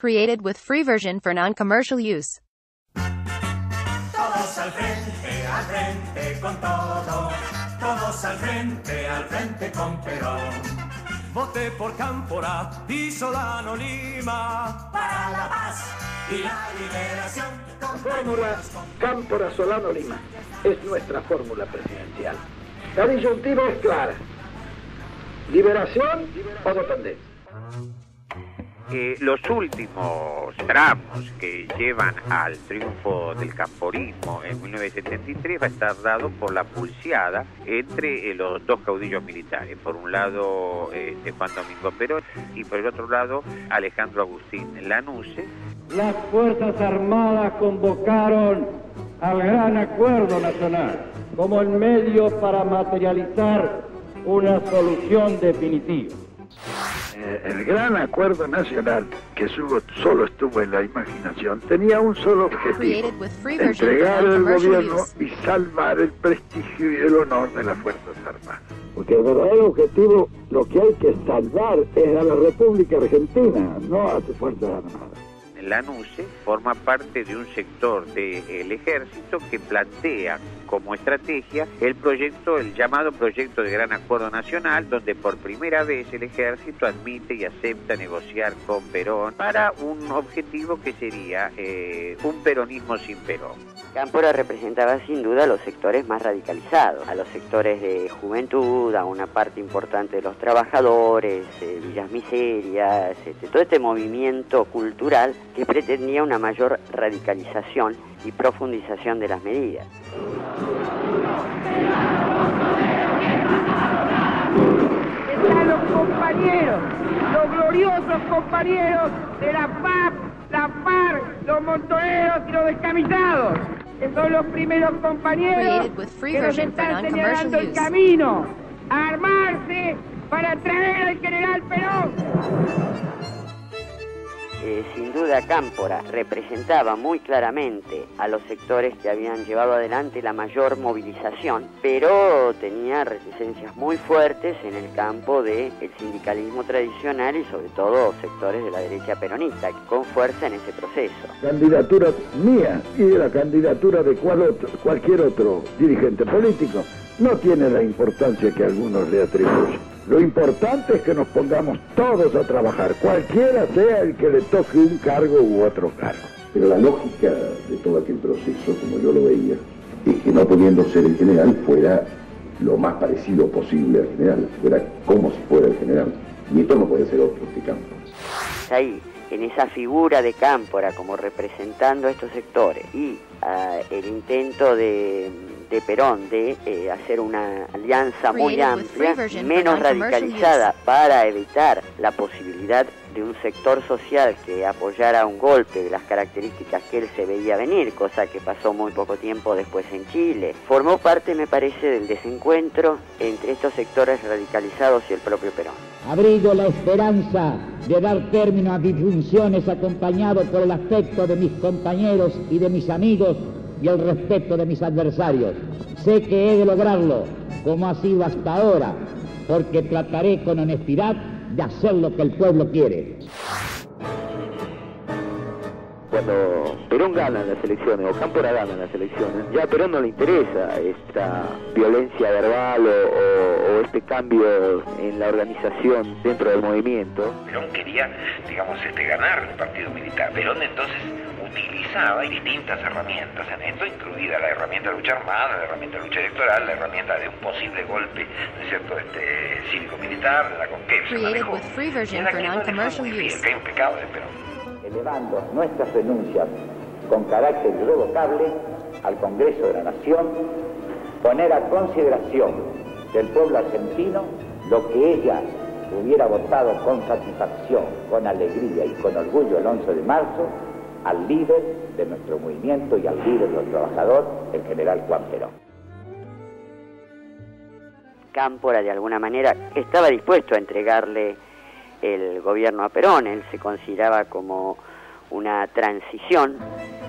Created with free version for non-commercial use. Todos al frente, al frente con todo. Todos al frente, al frente con Perón. Voté por Cámpora y Solano Lima. Para la paz y la liberación. Fórmula Cámpora Solano Lima es nuestra fórmula presidencial. La disyuntiva es clara. Liberación o dependencia. Los últimos tramos que llevan al triunfo del camporismo en 1973 va a estar dado por la pulseada entre eh, los dos caudillos militares. Por un lado, eh, Juan Domingo Perón y por el otro lado, Alejandro Agustín Lanuse. Las Fuerzas Armadas convocaron al Gran Acuerdo Nacional como el medio para materializar una solución definitiva. Eh, el gran acuerdo nacional, que solo estuvo en la imaginación, tenía un solo objetivo, entregar el gobierno y salvar el prestigio y el honor de las Fuerzas Armadas. Porque el verdadero objetivo, lo que hay que salvar es a la República Argentina, no a sus Fuerzas Armadas. Lanuse forma parte de un sector del ejército que plantea como estrategia el proyecto, el llamado proyecto de Gran Acuerdo Nacional, donde por primera vez el ejército admite y acepta negociar con Perón para un objetivo que sería eh, un peronismo sin Perón. Cámpora representaba sin duda a los sectores más radicalizados, a los sectores de juventud, a una parte importante de los trabajadores, eh, villas miserias, este, todo este movimiento cultural que pretendía una mayor radicalización y profundización de las medidas. Están los compañeros, los gloriosos compañeros de la FAP, la FARC, los montoneros y los descamisados, que son los primeros compañeros que nos están señalando el camino a armarse para traer al general Perón. Eh, sin duda Cámpora representaba muy claramente a los sectores que habían llevado adelante la mayor movilización, pero tenía reticencias muy fuertes en el campo del sindicalismo tradicional y sobre todo sectores de la derecha peronista, con fuerza en ese proceso. Candidatura mía y de la candidatura de cualquier otro dirigente político no tiene la importancia que algunos le atribuyen. Lo importante es que nos pongamos todos a trabajar, cualquiera sea el que le toque un cargo u otro cargo. Pero la lógica de todo aquel proceso, como yo lo veía, es que no pudiendo ser el general fuera lo más parecido posible al general, fuera como si fuera el general. Y esto no puede ser otro que Cámpora. Ahí, en esa figura de Cámpora como representando a estos sectores y ah, el intento de de Perón de eh, hacer una alianza muy amplia, menos radicalizada, para evitar la posibilidad de un sector social que apoyara un golpe de las características que él se veía venir, cosa que pasó muy poco tiempo después en Chile. Formó parte, me parece, del desencuentro entre estos sectores radicalizados y el propio Perón. Abrigo la esperanza de dar término a mis funciones acompañado por el afecto de mis compañeros y de mis amigos y el respeto de mis adversarios. Sé que he de lograrlo, como ha sido hasta ahora, porque trataré con honestidad de hacer lo que el pueblo quiere. Cuando Perón gana las elecciones o Cámpora gana las elecciones, ya a Perón no le interesa esta violencia verbal o, este cambio en la organización dentro del movimiento. Perón quería, digamos, este, ganar el partido militar. Perón entonces utilizaba distintas herramientas en esto, incluida la herramienta de lucha armada, la herramienta de lucha electoral, la herramienta de un posible golpe, ¿no es cierto?, este, cívico-militar, la con que se manejó. Perón. Elevando nuestras denuncias con carácter irrevocable al Congreso de la Nación, poner a consideración del pueblo argentino lo que ella hubiera votado con satisfacción, con alegría y con orgullo el 11 de marzo, al líder de nuestro movimiento y al líder de los trabajadores, el general Juan Perón. Cámpora, de alguna manera, estaba dispuesto a entregarle el gobierno a Perón. Él se consideraba como una transición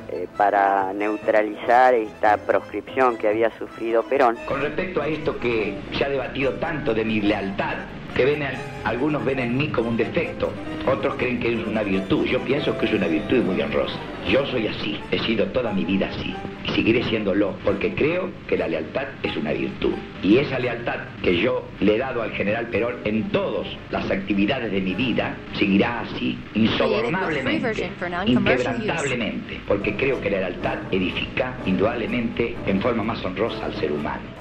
eh, para neutralizar esta proscripción que había sufrido Perón. Con respecto a esto que se ha debatido tanto de mi lealtad que ven algunos ven en mí como un defecto, otros creen que es una virtud. Yo pienso que es una virtud muy honrosa. Yo soy así, he sido toda mi vida así y seguiré siéndolo porque creo que la lealtad es una virtud. Y esa lealtad que yo le he dado al general Perón en todas las actividades de mi vida seguirá así, insobornablemente, inquebrantablemente, porque creo que la lealtad edifica indudablemente en forma más honrosa al ser humano.